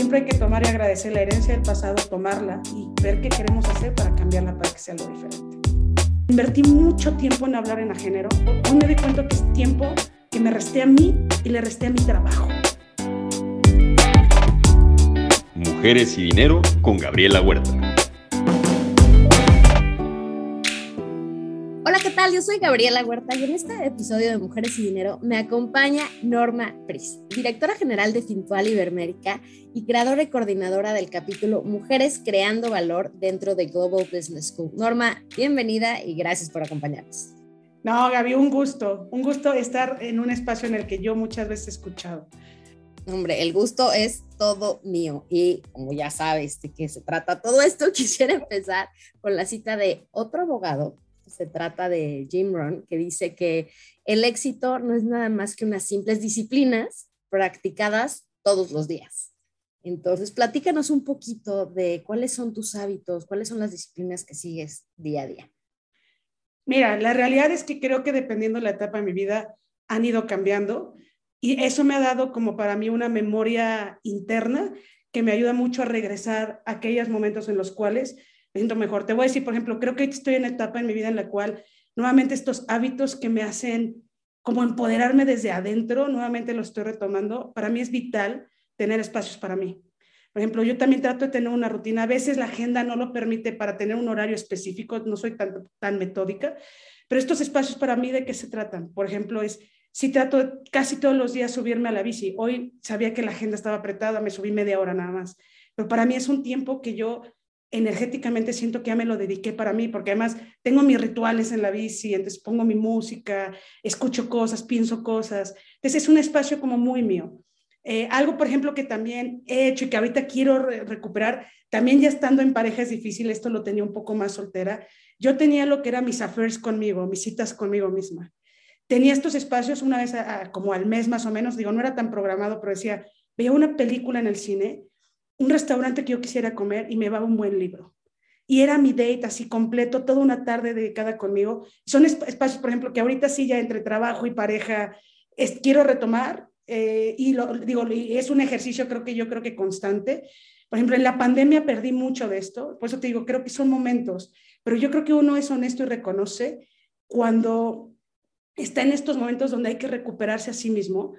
siempre hay que tomar y agradecer la herencia del pasado, tomarla y ver qué queremos hacer para cambiarla para que sea algo diferente. Invertí mucho tiempo en hablar en género. Hoy me doy cuenta que es tiempo que me resté a mí y le resté a mi trabajo. Mujeres y Dinero con Gabriela Huerta. Tal? Yo soy Gabriela Huerta y en este episodio de Mujeres y Dinero me acompaña Norma Pris, directora general de Fintual Iberoamérica y creadora y coordinadora del capítulo Mujeres Creando Valor dentro de Global Business School. Norma, bienvenida y gracias por acompañarnos. No, Gaby, un gusto, un gusto estar en un espacio en el que yo muchas veces he escuchado. Hombre, el gusto es todo mío y como ya sabes de qué se trata todo esto, quisiera empezar con la cita de otro abogado. Se trata de Jim Rohn, que dice que el éxito no es nada más que unas simples disciplinas practicadas todos los días. Entonces, platícanos un poquito de cuáles son tus hábitos, cuáles son las disciplinas que sigues día a día. Mira, la realidad es que creo que dependiendo de la etapa de mi vida han ido cambiando. Y eso me ha dado como para mí una memoria interna que me ayuda mucho a regresar a aquellos momentos en los cuales me siento mejor. Te voy a decir, por ejemplo, creo que estoy en una etapa en mi vida en la cual nuevamente estos hábitos que me hacen como empoderarme desde adentro, nuevamente los estoy retomando. Para mí es vital tener espacios para mí. Por ejemplo, yo también trato de tener una rutina. A veces la agenda no lo permite para tener un horario específico, no soy tan, tan metódica, pero estos espacios para mí, ¿de qué se tratan? Por ejemplo, es sí trato casi todos los días subirme a la bici. Hoy sabía que la agenda estaba apretada, me subí media hora nada más. Pero para mí es un tiempo que yo energéticamente siento que ya me lo dediqué para mí, porque además tengo mis rituales en la bici, entonces pongo mi música, escucho cosas, pienso cosas. Entonces es un espacio como muy mío. Eh, algo, por ejemplo, que también he hecho y que ahorita quiero recuperar, también ya estando en pareja es difícil, esto lo tenía un poco más soltera, yo tenía lo que era mis affairs conmigo, mis citas conmigo misma tenía estos espacios una vez como al mes más o menos, digo, no era tan programado, pero decía, veía una película en el cine, un restaurante que yo quisiera comer y me daba un buen libro. Y era mi date así completo, toda una tarde dedicada conmigo. Son espacios, por ejemplo, que ahorita sí ya entre trabajo y pareja es, quiero retomar eh, y lo, digo, es un ejercicio creo que yo creo que constante. Por ejemplo, en la pandemia perdí mucho de esto, por eso te digo, creo que son momentos, pero yo creo que uno es honesto y reconoce cuando está en estos momentos donde hay que recuperarse a sí mismo.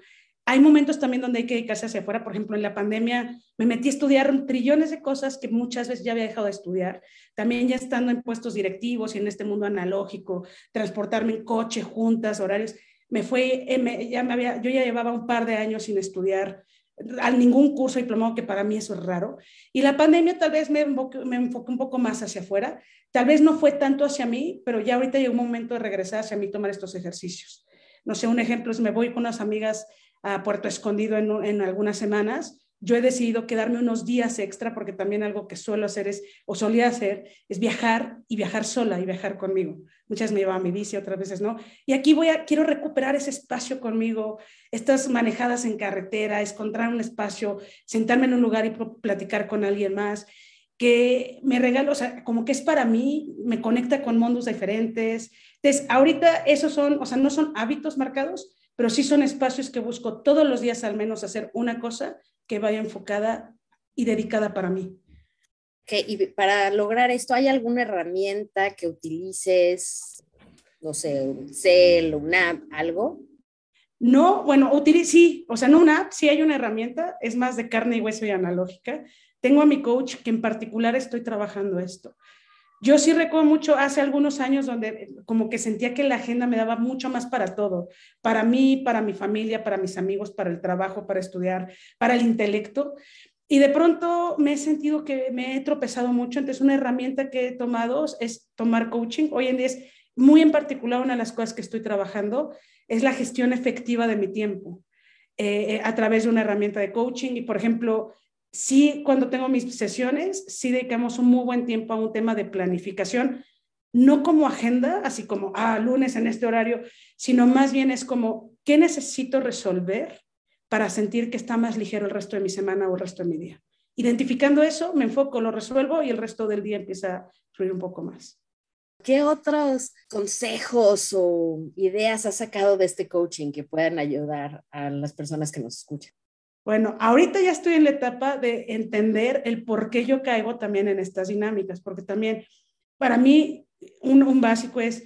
Hay momentos también donde hay que dedicarse hacia afuera. Por ejemplo, en la pandemia me metí a estudiar trillones de cosas que muchas veces ya había dejado de estudiar. También ya estando en puestos directivos y en este mundo analógico, transportarme en coche, juntas, horarios. Me fue, eh, ya me había, yo ya llevaba un par de años sin estudiar a ningún curso diplomado, que para mí eso es raro. Y la pandemia tal vez me enfoque, me enfoque un poco más hacia afuera. Tal vez no fue tanto hacia mí, pero ya ahorita llegó un momento de regresar hacia mí, tomar estos ejercicios. No sé, un ejemplo es me voy con unas amigas a Puerto Escondido en, algunas semanas yo he decidido quedarme unos días extra porque también algo que suelo hacer es, o solía hacer, es viajar y viajar sola y viajar conmigo. Muchas me llevaba mi bici, otras veces no. Y aquí voy quiero recuperar ese espacio conmigo, estas manejadas en carretera, encontrar un espacio, sentarme en un lugar y platicar con alguien más, que me regalo, o sea, como que es para mí, me conecta con mundos diferentes. Entonces, ahorita esos son, o sea, no son hábitos marcados, pero sí son espacios que busco todos los días al menos hacer una cosa que vaya enfocada y dedicada para mí. Okay, y para lograr esto, ¿hay alguna herramienta que utilices? No sé, un cel, una app, algo. No, bueno, sí, o sea, no una app, sí hay una herramienta, es más de carne y hueso y analógica. Tengo a mi coach que en particular estoy trabajando esto. Yo sí recuerdo mucho hace algunos años donde como que sentía que la agenda me daba mucho más para todo, para mí, para mi familia, para mis amigos, para el trabajo, para estudiar, para el intelecto. Y de pronto me he sentido que me he tropezado mucho. Entonces, una herramienta que he tomado es tomar coaching. Hoy en día es muy en particular una de las cosas que estoy trabajando es la gestión efectiva de mi tiempo eh, eh, a través de una herramienta de coaching. Y, por ejemplo, sí, cuando tengo mis sesiones, sí dedicamos un muy buen tiempo a un tema de planificación, no como agenda, así como, ah, lunes en este horario, sino más bien es como, ¿qué necesito resolver para sentir que está más ligero el resto de mi semana o el resto de mi día? Identificando eso, me enfoco, lo resuelvo y el resto del día empieza a fluir un poco más. ¿Qué otros consejos o ideas has sacado de este coaching que puedan ayudar a las personas que nos escuchan? Bueno, ahorita ya estoy en la etapa de entender el por qué yo caigo también en estas dinámicas, porque también para mí un, básico es,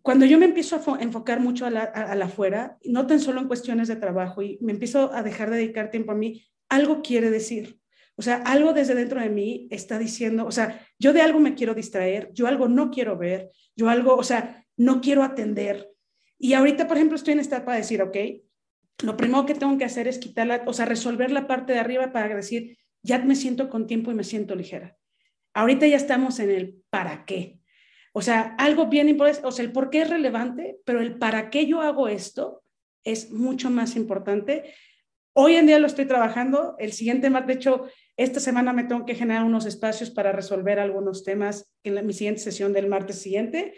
cuando yo me empiezo a enfocar mucho a la, a la afuera, no tan solo en cuestiones de trabajo, y me empiezo a dejar de dedicar tiempo a mí, algo quiere decir. O sea, algo desde dentro de mí está diciendo, o sea, yo de algo me quiero distraer, yo algo no quiero ver, yo algo, o sea, no quiero atender. Y ahorita, por ejemplo, estoy en esta etapa de decir, ok, lo primero que tengo que hacer es quitarla, o sea, resolver la parte de arriba para decir, ya me siento con tiempo y me siento ligera. Ahorita ya estamos en el para qué. O sea, algo bien importante, o sea, el por qué es relevante, pero el para qué yo hago esto es mucho más importante. Hoy en día lo estoy trabajando. El siguiente, de hecho, esta semana me tengo que generar unos espacios para resolver algunos temas en mi siguiente sesión del martes siguiente.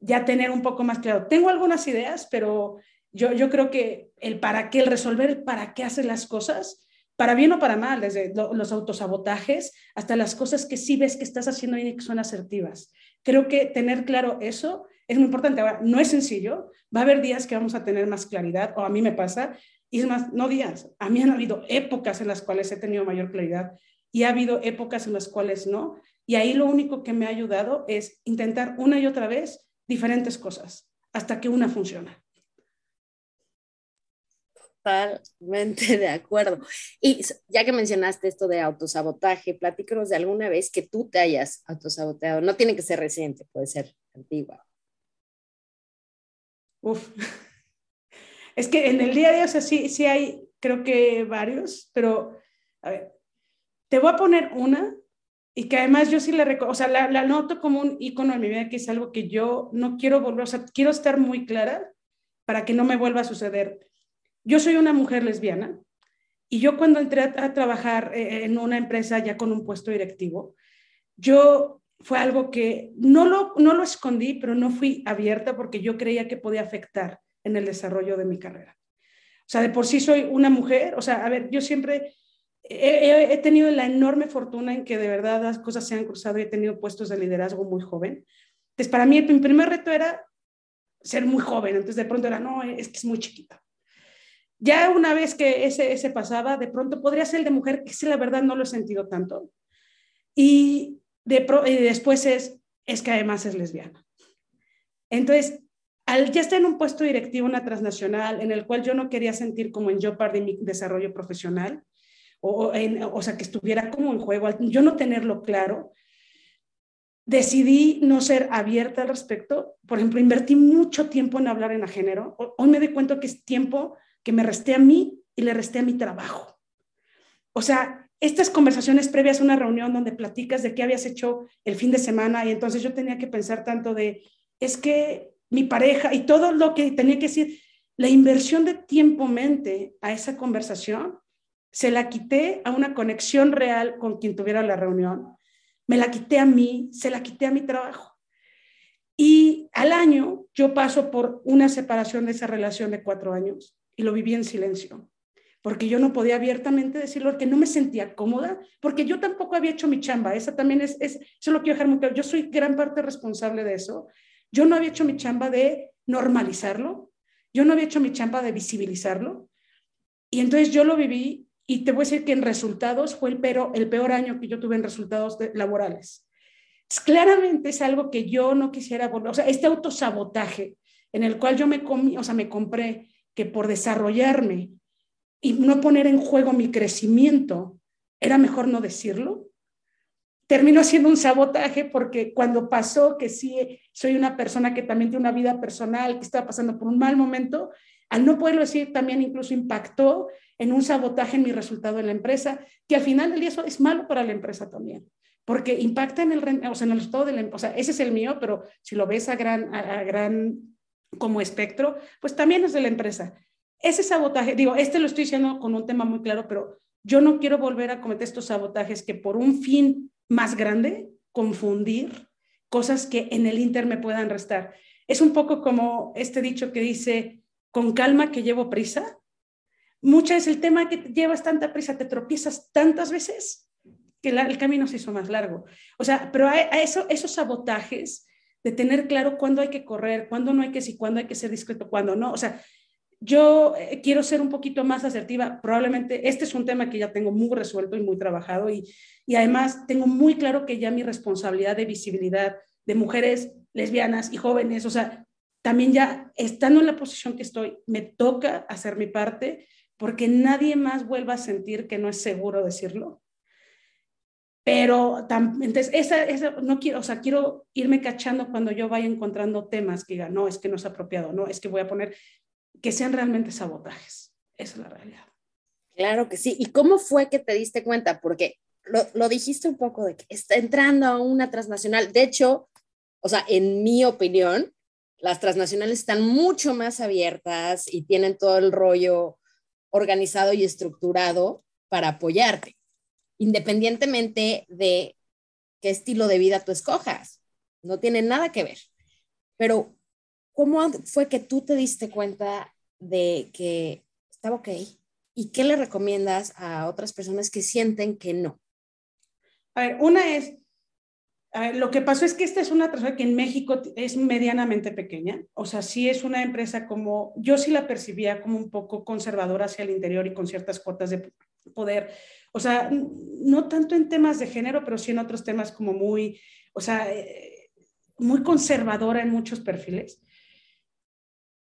Ya tener un poco más claro. Tengo algunas ideas, pero yo, creo que el para qué, el resolver el para qué hacer las cosas, para bien o para mal, desde los autosabotajes hasta las cosas que sí ves que estás haciendo y que son asertivas. Creo que tener claro eso es muy importante. Ahora, no es sencillo, va a haber días que vamos a tener más claridad, o a mí me pasa, y es más, no días, a mí han habido épocas en las cuales he tenido mayor claridad y ha habido épocas en las cuales no. Y ahí lo único que me ha ayudado es intentar una y otra vez diferentes cosas hasta que una funciona. Totalmente de acuerdo. Y ya que mencionaste esto de autosabotaje, platícanos de alguna vez que tú te hayas autosaboteado. No tiene que ser reciente, puede ser antigua. Uf. Es que en el día a día, o sea, sí, sí hay, creo que varios, pero a ver, te voy a poner una y que además yo sí recuerdo, o sea, la, la, noto como un icono en mi vida, que es algo que yo no quiero volver, o sea, quiero estar muy clara para que no me vuelva a suceder yo soy una mujer lesbiana y yo cuando entré a, trabajar eh, en una empresa ya con un puesto directivo, yo fue algo que no lo, no lo escondí, pero no fui abierta porque yo creía que podía afectar en el desarrollo de mi carrera. O sea, de por sí soy una mujer, o sea, a ver, yo siempre he, he, tenido la enorme fortuna en que de verdad las cosas se han cruzado y he tenido puestos de liderazgo muy joven. Entonces, para mí, mi primer reto era ser muy joven, entonces de pronto era, no, es que es muy chiquita. Ya una vez que ese, ese pasaba, de pronto podría ser de mujer, que sí, la verdad no lo he sentido tanto. Y, de después es, es que además es lesbiana. Entonces, al ya estar en un puesto directivo, una transnacional, en el cual yo no quería sentir como en yo de mi desarrollo profesional, o, en, o sea, que estuviera como en juego, yo no tenerlo claro, decidí no ser abierta al respecto. Por ejemplo, invertí mucho tiempo en hablar en a género. Hoy me doy cuenta que es tiempo que me resté a mí y le resté a mi trabajo. O sea, estas conversaciones previas a una reunión donde platicas de qué habías hecho el fin de semana y entonces yo tenía que pensar tanto de, es que mi pareja y todo lo que tenía que decir, la inversión de tiempo-mente a esa conversación, se la quité a una conexión real con quien tuviera la reunión, me la quité a mí, se la quité a mi trabajo. Y al año yo paso por una separación de esa relación de cuatro años y lo viví en silencio, porque yo no podía abiertamente decirlo, porque no me sentía cómoda, porque yo tampoco había hecho mi chamba, esa también es, es eso lo quiero dejar muy claro, yo soy gran parte responsable de eso, yo no había hecho mi chamba de normalizarlo, yo no había hecho mi chamba de visibilizarlo, y entonces yo lo viví y te voy a decir que en resultados fue el, pero, el peor año que yo tuve en resultados laborales. claramente es algo que yo no quisiera volver, o sea, este autosabotaje en el cual yo me comí, o sea, me compré que por desarrollarme y no poner en juego mi crecimiento, era mejor no decirlo. Terminó siendo un sabotaje porque cuando pasó que sí soy una persona que también tiene una vida personal, que estaba pasando por un mal momento, al no poderlo decir también incluso impactó en un sabotaje en mi resultado en la empresa, que al final del día es malo para la empresa también, porque impacta en el, o sea, en el resultado de la empresa. O sea, ese es el mío, pero si lo ves a gran, a gran como espectro, pues también es de la empresa. Ese sabotaje, digo, este lo estoy diciendo con un tema muy claro, pero yo no quiero volver a cometer estos sabotajes que por un fin más grande, confundir cosas que en el Inter me puedan restar. Es un poco como este dicho que dice, con calma que llevo prisa. Muchas veces el tema que llevas tanta prisa, te tropiezas tantas veces que el camino se hizo más largo. O sea, pero eso, esos sabotajes de tener claro cuándo hay que correr, cuándo no hay que, si cuándo hay que ser discreto, cuándo no. O sea, yo eh, quiero ser un poquito más asertiva. Probablemente este es un tema que ya tengo muy resuelto y muy trabajado y, y además tengo muy claro que ya mi responsabilidad de visibilidad de mujeres lesbianas y jóvenes, o sea, también ya estando en la posición que estoy, me toca hacer mi parte porque nadie más vuelva a sentir que no es seguro decirlo. Pero entonces, esa, esa, no quiero, o sea, quiero irme cachando cuando yo vaya encontrando temas que diga, no, es que no es apropiado, no, es que voy a poner que sean realmente sabotajes. Esa es la realidad. Claro que sí. ¿Y cómo fue que te diste cuenta? Porque lo, lo dijiste un poco de que está entrando a una transnacional. De hecho, o sea, en mi opinión, las transnacionales están mucho más abiertas y tienen todo el rollo organizado y estructurado para apoyarte, independientemente de qué estilo de vida tú escojas. No tiene nada que ver. Pero, ¿cómo fue que tú te diste cuenta de que estaba ok? ¿Y qué le recomiendas a otras personas que sienten que no? A ver, una es lo que pasó es que esta es una persona que en México es medianamente pequeña, o sea, sí es una empresa como, yo sí la percibía como un poco conservadora hacia el interior y con ciertas cuotas de poder, o sea, no tanto en temas de género, pero sí en otros temas como muy, o sea, eh, muy conservadora en muchos perfiles.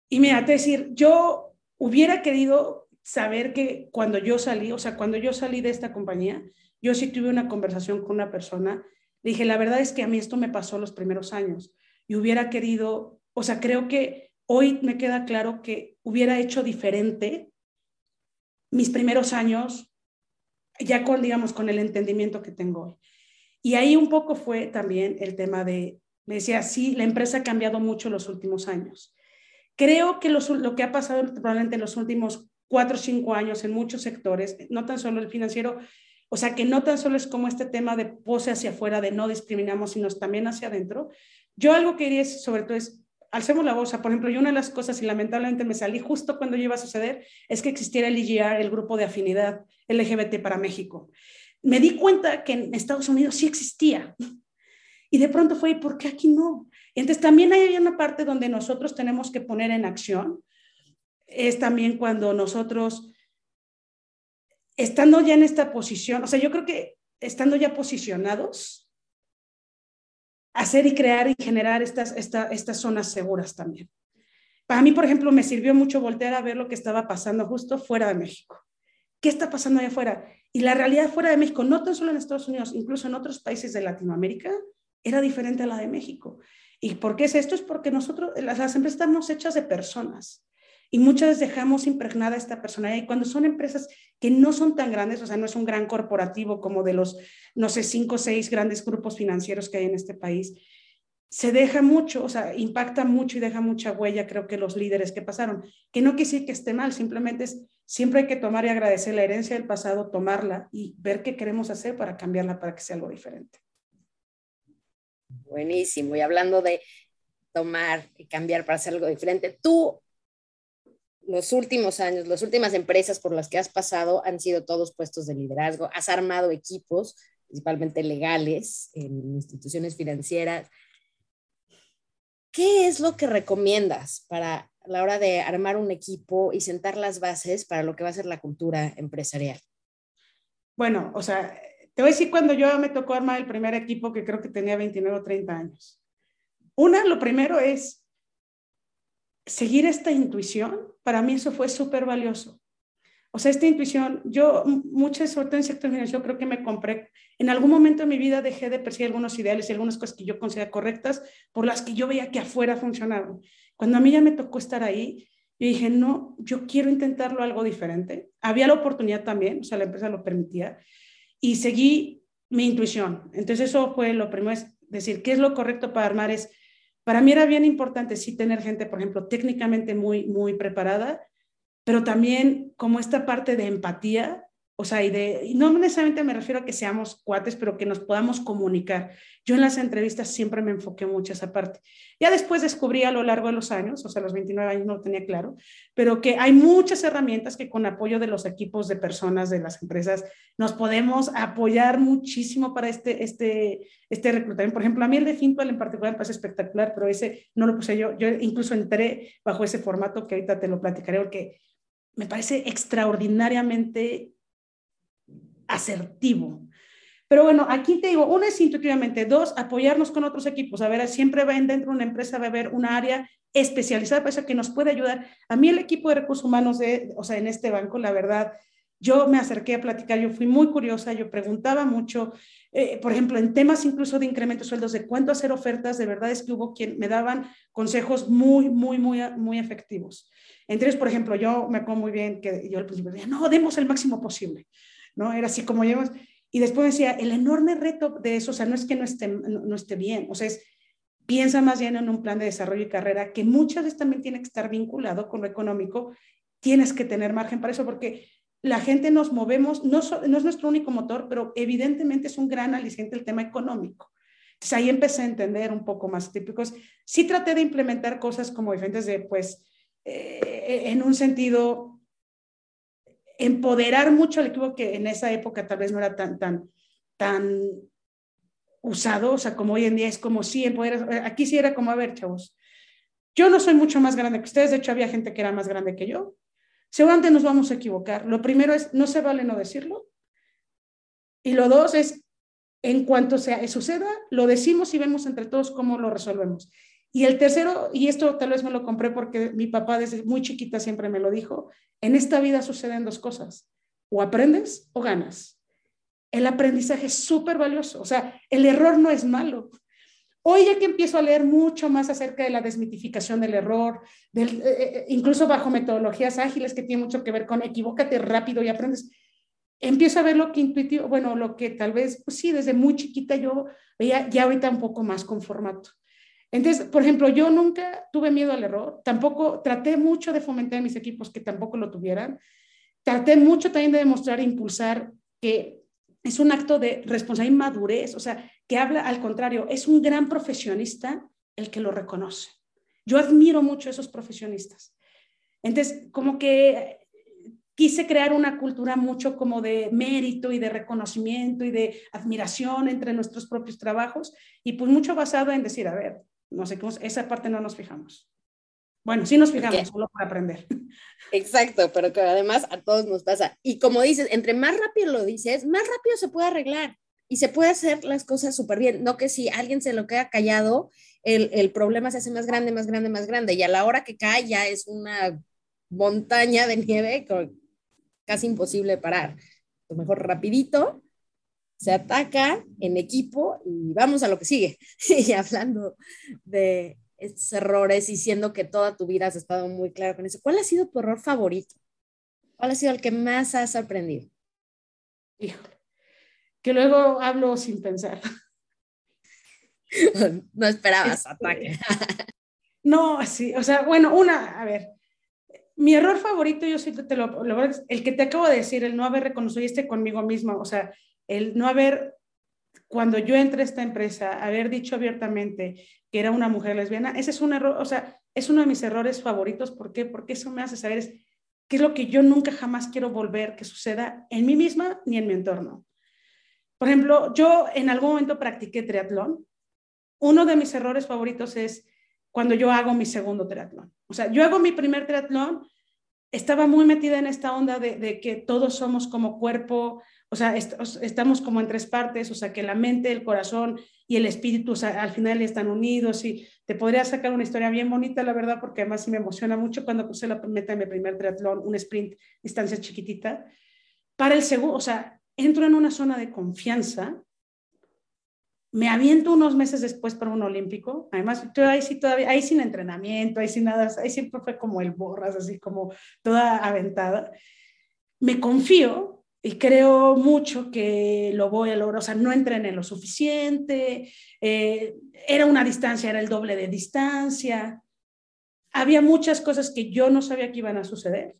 Y mira, te decir, yo hubiera querido saber que cuando yo salí, o sea, cuando yo salí de esta compañía, yo sí tuve una conversación con una persona dije, la verdad es que a mí esto me pasó los primeros años y hubiera querido, o sea, creo que hoy me queda claro que hubiera hecho diferente mis primeros años, ya con, digamos, con el entendimiento que tengo hoy. Y ahí un poco fue también el tema de, me decía, sí, la empresa ha cambiado mucho los últimos años. Creo que lo que ha pasado probablemente en los últimos cuatro o cinco años en muchos sectores, no tan solo el financiero, o sea, que no tan solo es como este tema de pose hacia afuera, de no discriminamos, sino también hacia adentro. Yo algo que diría sobre todo es, alcemos la voz. Por ejemplo, y una de las cosas, y lamentablemente me salí justo cuando iba a suceder, es que existiera el IGR, el grupo de afinidad LGBT para México. Me di cuenta que en Estados Unidos sí existía. Y de pronto fue, ¿por qué aquí no? Entonces también hay una parte donde nosotros tenemos que poner en acción. Es también cuando nosotros estando ya en esta posición, o sea, yo creo que estando ya posicionados, hacer y crear y generar estas, estas zonas seguras también. Para mí, por ejemplo, me sirvió mucho voltear a ver lo que estaba pasando justo fuera de México. ¿Qué está pasando allá afuera? Y la realidad fuera de México, no tan solo en Estados Unidos, incluso en otros países de Latinoamérica, era diferente a la de México. ¿Y por qué es esto? Es porque nosotros, las, las empresas estamos hechas de personas y muchas veces dejamos impregnada esta personalidad. Y cuando son empresas que no son tan grandes, o sea, no es un gran corporativo como de los, no sé, cinco o seis grandes grupos financieros que hay en este país, se deja mucho, o sea, impacta mucho y deja mucha huella, creo que los líderes que pasaron. Que no quisiera que esté mal, simplemente es, siempre hay que tomar y agradecer la herencia del pasado, tomarla y ver qué queremos hacer para cambiarla para que sea algo diferente. Buenísimo. Y hablando de tomar y cambiar para hacer algo diferente, tú los últimos años, las últimas empresas por las que has pasado han sido todos puestos de liderazgo. Has armado equipos, principalmente legales, en instituciones financieras. ¿Qué es lo que recomiendas para la hora de armar un equipo y sentar las bases para lo que va a ser la cultura empresarial? Bueno, o sea, te voy a decir cuando yo me tocó armar el primer equipo, que creo que tenía 29 o 30 años. Una, lo primero es seguir esta intuición, para mí eso fue súper valioso. O sea, esta intuición, yo muchas, sobre todo en sector financiero, creo que me compré, en algún momento de mi vida dejé de perseguir algunos ideales y algunas cosas que yo consideraba correctas por las que yo veía que afuera funcionaban. Cuando a mí ya me tocó estar ahí, yo dije, no, yo quiero intentarlo algo diferente. Había la oportunidad también, o sea, la empresa lo permitía, y seguí mi intuición. Entonces eso fue lo primero, es decir, ¿qué es lo correcto para armar? Es para mí era bien importante sí tener gente, por ejemplo, técnicamente muy, muy preparada, pero también como esta parte de empatía o sea, y, de, no necesariamente me refiero a que seamos cuates, pero que nos podamos comunicar. Yo en las entrevistas siempre me enfoqué mucho esa parte. Ya después descubrí a lo largo de los años, o sea, los 29 años no lo tenía claro, pero que hay muchas herramientas que con apoyo de los equipos de personas de las empresas nos podemos apoyar muchísimo para este, este, este reclutamiento. Por ejemplo, a mí el de Fintual en particular me parece espectacular, pero ese no lo puse yo. Yo incluso entré bajo ese formato que ahorita te lo platicaré porque me parece extraordinariamente asertivo. Pero bueno, aquí te digo, uno es intuitivamente, dos, apoyarnos con otros equipos. A ver, siempre va dentro de una empresa, va a haber una área especializada para eso que nos puede ayudar. A mí el equipo de recursos humanos, de, o sea, en este banco, la verdad, yo me acerqué a platicar, yo fui muy curiosa, yo preguntaba mucho, eh, por ejemplo, en temas incluso de incremento de sueldos, de cuánto hacer ofertas, de verdad es que hubo quien me daban consejos muy, muy, muy, muy efectivos. Entonces, por ejemplo, yo me acuerdo muy bien que yo al principio decía, no, demos el máximo posible. ¿No? Era así como llevamos. Y después decía, el enorme reto de eso, o sea, no es que no esté, no, esté bien, o sea, es, piensa más bien en un plan de desarrollo y carrera que muchas veces también tiene que estar vinculado con lo económico, tienes que tener margen para eso, porque la gente nos movemos, no, no es nuestro único motor, pero evidentemente es un gran aliciente el tema económico. Entonces ahí empecé a entender un poco más típicos. Sí traté de implementar cosas como diferentes de, pues, eh, en un sentido empoderar mucho al equipo que en esa época tal vez no era tan, tan, tan usado, o sea, como hoy en día es como sí, empoderar, aquí sí era como, a ver, chavos, yo no soy mucho más grande que ustedes, de hecho había gente que era más grande que yo, seguramente nos vamos a equivocar. Lo primero es, no se vale no decirlo. Y lo dos es, en cuanto sea, suceda, lo decimos y vemos entre todos cómo lo resolvemos. Y el tercero, y esto tal vez me lo compré porque mi papá desde muy chiquita siempre me lo dijo, en esta vida suceden dos cosas, o aprendes o ganas. El aprendizaje es súper valioso, o sea, el error no es malo. Hoy ya que empiezo a leer mucho más acerca de la desmitificación del error, del, eh, eh, incluso bajo metodologías ágiles que tienen mucho que ver con equivócate rápido y aprendes, empiezo a ver lo que intuitivo, bueno, lo que tal vez, pues sí, desde muy chiquita yo veía ya ahorita un poco más con formato. Entonces, por ejemplo, yo nunca tuve miedo al error, tampoco traté mucho de fomentar a mis equipos que tampoco lo tuvieran. Traté mucho también de demostrar e impulsar que es un acto de responsabilidad y madurez, o sea, que habla al contrario, es un gran profesionista el que lo reconoce. Yo admiro mucho a esos profesionistas. Entonces, como que quise crear una cultura mucho como de mérito y de reconocimiento y de admiración entre nuestros propios trabajos y pues mucho basado en decir, a ver, no sé cómo, esa parte no nos fijamos. Bueno, sí nos fijamos, solo para aprender. Exacto, pero que además a todos nos pasa. Y como dices, entre más rápido lo dices, más rápido se puede arreglar y se puede hacer las cosas súper bien. No que si alguien se lo queda callado, el, el, problema se hace más grande, más grande, más grande. Y a la hora que cae ya es una montaña de nieve casi imposible parar. Lo mejor rapidito, se ataca en equipo y vamos a lo que sigue. y hablando de estos errores y siendo que toda tu vida has estado muy claro con eso, ¿cuál ha sido tu error favorito? ¿Cuál ha sido el que más has aprendido? Híjole, que luego hablo sin pensar. no esperabas este, ataque. no, sí, o sea, bueno, una, a ver, mi error favorito, yo sí te lo, lo, el que te acabo de decir, el no haber reconocido este conmigo misma, o sea, el no haber, cuando yo entré a esta empresa, haber dicho abiertamente que era una mujer lesbiana, ese es un error, o sea, es uno de mis errores favoritos. ¿Por qué? Porque eso me hace saber es, qué es lo que yo nunca jamás quiero volver que suceda en mí misma ni en mi entorno. Por ejemplo, yo en algún momento practiqué triatlón. Uno de mis errores favoritos es cuando yo hago mi segundo triatlón. O sea, yo hago mi primer triatlón, estaba muy metida en esta onda de, de que todos somos como cuerpo, o sea, estamos como en tres partes, o sea, que la mente, el corazón y el espíritu o sea, al final están unidos y te podría sacar una historia bien bonita, la verdad, porque además sí me emociona mucho cuando puse la meta de mi primer triatlón, un sprint, distancia chiquitita. Para el segundo, o sea, entro en una zona de confianza, me aviento unos meses después para un olímpico, además, yo ahí sí todavía, ahí sin entrenamiento, ahí sin nada, ahí siempre fue como el borras, así como toda aventada. Me confío, y creo mucho que lo voy a lograr, o sea, no entrené lo suficiente, eh, era una distancia, era el doble de distancia, había muchas cosas que yo no sabía que iban a suceder.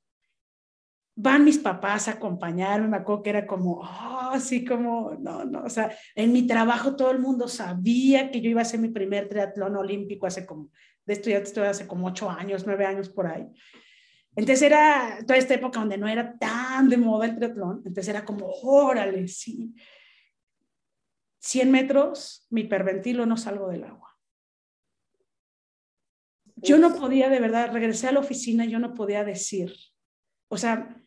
van mis papás a acompañarme, me acuerdo que era como, oh, así como, no, no, o sea, en mi trabajo todo el mundo sabía que yo iba a hacer mi primer triatlón olímpico hace como, de esto ya estoy hace como ocho años, nueve años por ahí. Entonces era toda esta época donde no era tan de moda el triatlón, entonces era como, órale, sí. 100 metros, mi hiperventilo, no salgo del agua. Yo no podía, de verdad, regresé a la oficina, yo no podía decir, o sea,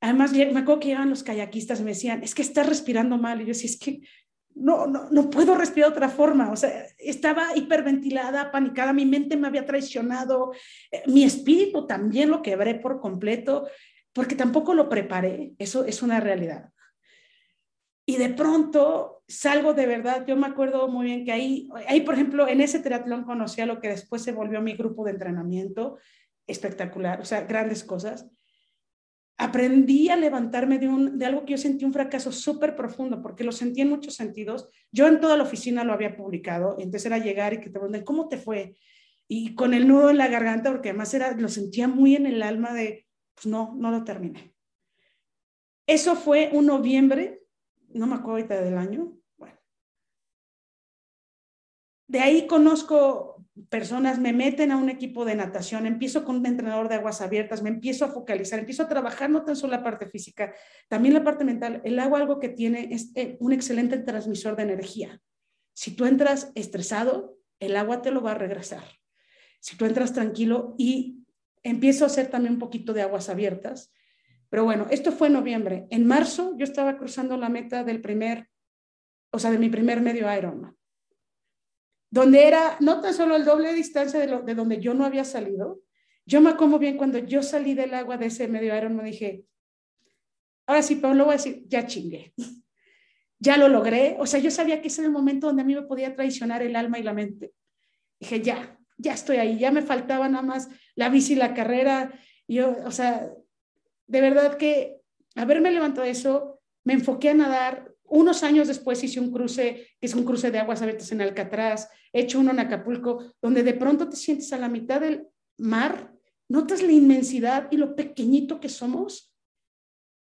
además me acuerdo que llegaban los kayakistas y me decían, es que estás respirando mal, y yo decía, es que no, no, no puedo respirar de otra forma, o sea, estaba hiperventilada, panicada, mi mente me había traicionado, eh, mi espíritu también lo quebré por completo, porque tampoco lo preparé, eso es una realidad. Y de pronto salgo de verdad, yo me acuerdo muy bien que ahí, ahí por ejemplo, en ese triatlón conocí a lo que después se volvió mi grupo de entrenamiento, espectacular, o sea, grandes cosas aprendí a levantarme de, un, de algo que yo sentí un fracaso súper profundo, porque lo sentí en muchos sentidos. Yo en toda la oficina lo había publicado, entonces era llegar y que te pregunten, ¿cómo te fue? Y con el nudo en la garganta, porque además era, lo sentía muy en el alma de, pues no, no lo terminé. Eso fue un noviembre, no me acuerdo ahorita del año. De ahí conozco personas me meten a un equipo de natación, empiezo con un entrenador de aguas abiertas, me empiezo a focalizar, empiezo a trabajar no tan solo la parte física, también la parte mental. El agua algo que tiene es eh, un excelente transmisor de energía. Si tú entras estresado, el agua te lo va a regresar. Si tú entras tranquilo y empiezo a hacer también un poquito de aguas abiertas. Pero bueno, esto fue en noviembre. En marzo yo estaba cruzando la meta del primer, o sea, de mi primer medio Ironman donde era no tan solo el doble de distancia de, de donde yo no había salido. Yo me acuerdo bien cuando yo salí del agua de ese medio Iron, me dije, ahora sí, pero lo voy a decir, ya chingué. ya lo logré. O sea, yo sabía que ese era el momento donde a mí me podía traicionar el alma y la mente. Dije, ya, ya estoy ahí, ya me faltaba nada más la bici la carrera. Yo, o sea, de verdad que haberme levantado eso, me enfoqué a nadar, unos años después hice un cruce, que es un cruce de aguas abiertas en Alcatraz, he hecho uno en Acapulco, donde de pronto te sientes a la mitad del mar, notas la inmensidad y lo pequeñito que somos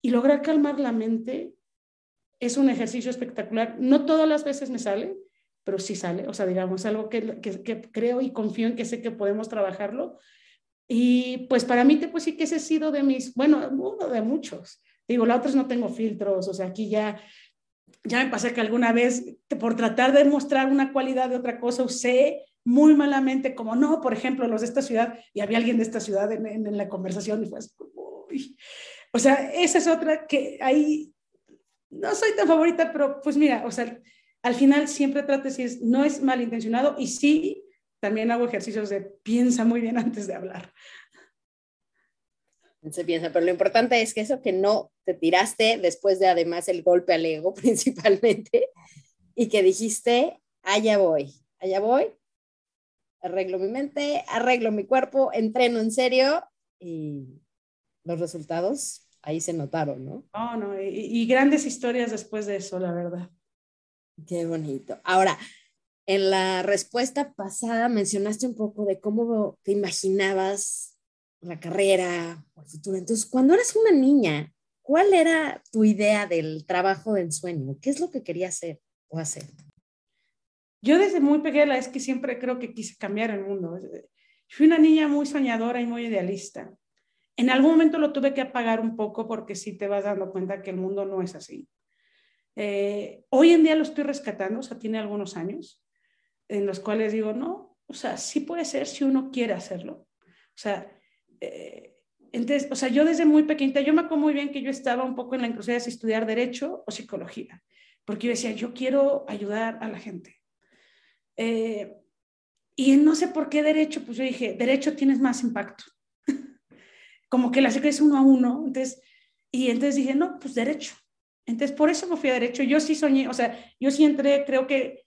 y lograr calmar la mente es un ejercicio espectacular. No todas las veces me sale, pero sí sale, o sea, digamos, algo que, que, creo y confío en que sé que podemos trabajarlo. Y pues para mí, pues sí que ese ha sido de mis, bueno, uno de muchos. Digo, la otra es no tengo filtros, o sea, aquí ya ya me pasé que alguna vez, por tratar de mostrar una cualidad de otra cosa, usé muy malamente como, no, por ejemplo, los de esta ciudad, y había alguien de esta ciudad en, la conversación y fue así, uy. O sea, esa es otra que ahí no soy tan favorita, pero pues mira, o sea, al final siempre trato de decir, no es malintencionado y sí, también hago ejercicios de piensa muy bien antes de hablar se piensa, pero lo importante es que eso que no te tiraste después de además el golpe al ego principalmente y que dijiste, allá voy, allá voy, arreglo mi mente, arreglo mi cuerpo, entreno en serio y los resultados ahí se notaron, ¿no? Oh, no, y, y grandes historias después de eso, la verdad. Qué bonito. Ahora, en la respuesta pasada mencionaste un poco de cómo te imaginabas la carrera o el futuro. Entonces, cuando eras una niña, ¿cuál era tu idea del trabajo de ensueño? ¿Qué es lo que quería hacer o hacer? Yo desde muy pequeña es que siempre creo que quise cambiar el mundo. Fui una niña muy soñadora y muy idealista. En algún momento lo tuve que apagar un poco porque sí te vas dando cuenta que el mundo no es así. Eh, hoy en día lo estoy rescatando, o sea, tiene algunos años en los cuales digo, no, o sea, sí puede ser si uno quiere hacerlo. O sea, entonces, o sea, yo desde muy pequeñita, yo me acuerdo muy bien que yo estaba un poco en la encrucijada de estudiar derecho o psicología, porque yo decía, yo quiero ayudar a la gente. Eh, y no sé por qué derecho, pues yo dije, derecho tienes más impacto. Como que la sé es uno a uno. Entonces, y entonces dije, no, pues derecho. Entonces, por eso me fui a derecho. Yo sí soñé, o sea, yo sí entré, creo que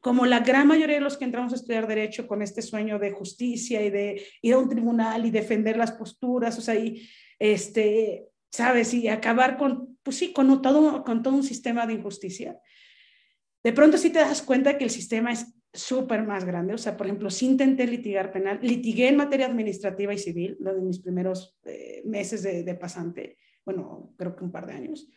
como la gran mayoría de los que entramos a estudiar derecho con este sueño de justicia y de ir a un tribunal y defender las posturas, o sea, y este, sabes, y acabar con, pues sí, con todo, con todo un sistema de injusticia. De pronto sí te das cuenta que el sistema es súper más grande. O sea, por ejemplo, sí intenté litigar penal, litigué en materia administrativa y civil, lo de mis primeros eh, meses de, de, pasante, bueno, creo que un par de años.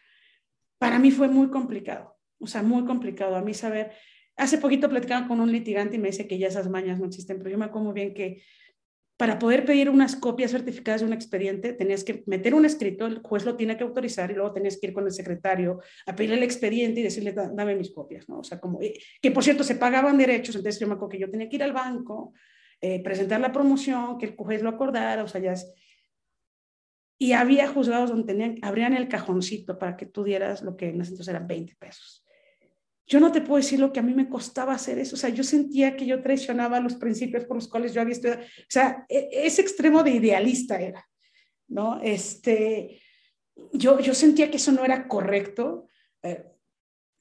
Para mí fue muy complicado, o sea, muy complicado a mí saber. Hace poquito platicaba con un litigante y me dice que ya esas mañas no existen, pero yo me acuerdo muy bien que para poder pedir unas copias certificadas de un expediente, tenías que meter un escrito, el juez lo tiene que autorizar y luego tenías que ir con el secretario a pedirle el expediente y decirle, dame mis copias, ¿no? O sea, como, eh, que por cierto, se pagaban derechos, entonces yo me acuerdo que yo tenía que ir al banco, eh, presentar la promoción, que el juez lo acordara, o sea, ya es... Y había juzgados donde tenían, abrían el cajoncito para que tú dieras lo que en ese entonces eran 20 pesos yo no te puedo decir lo que a mí me costaba hacer eso. O sea, yo sentía que yo traicionaba los principios por los cuales yo había estudiado. O sea, e, ese extremo de idealista era, ¿no? Este, yo, yo sentía que eso no era correcto. Eh,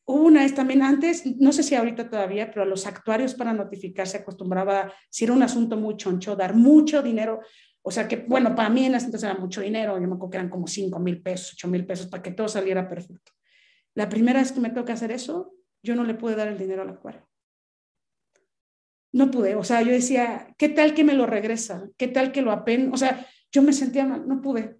hubo una vez también antes, no sé si ahorita todavía, pero a los actuarios para notificar se acostumbraba, si era un asunto muy choncho, dar mucho dinero. O sea que, bueno, para mí en ese entonces era mucho dinero. Yo me acuerdo que eran como 5 mil pesos, 8 mil pesos para que todo saliera perfecto. La primera vez que me toca hacer eso, yo no le pude dar el dinero al acuario. No pude, o sea, yo decía, ¿qué tal que me lo regresa? ¿Qué tal que lo apen? O sea, yo me sentía mal, no pude.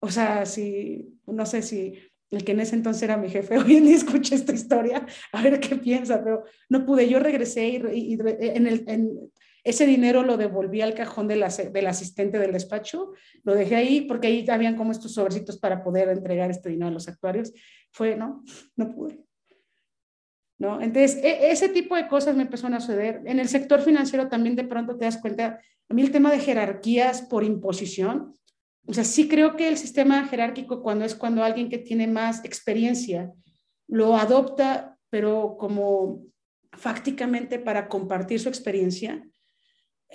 O sea, si, no sé si el que en ese entonces era mi jefe, hoy en escucha esta historia, a ver qué piensa, pero no pude. Yo regresé y, en, el, ese dinero lo devolví al cajón del, del asistente del despacho, lo dejé ahí porque ahí habían como estos sobrecitos para poder entregar este dinero a los actuarios. Fue, no, no pude. ¿No? Entonces, e, ese tipo de cosas me empezaron a suceder. En el sector financiero también de pronto te das cuenta, a mí el tema de jerarquías por imposición, o sea, sí creo que el sistema jerárquico cuando es cuando alguien que tiene más experiencia lo adopta, pero como fácticamente para compartir su experiencia.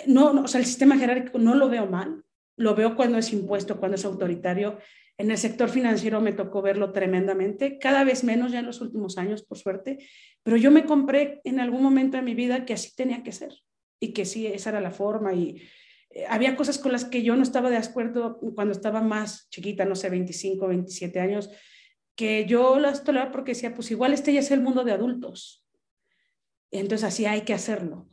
No, no, o sea, el sistema jerárquico no lo veo mal, lo veo cuando es impuesto, cuando es autoritario. En el sector financiero me tocó verlo tremendamente, cada vez menos ya en los últimos años, por suerte, pero yo me compré en algún momento de mi vida que así tenía que ser y que sí, esa era la forma y eh, había cosas con las que yo no estaba de acuerdo cuando estaba más chiquita, no sé, 25, 27 años, que yo las toleraba porque decía, pues igual este ya es el mundo de adultos. Entonces así hay que hacerlo.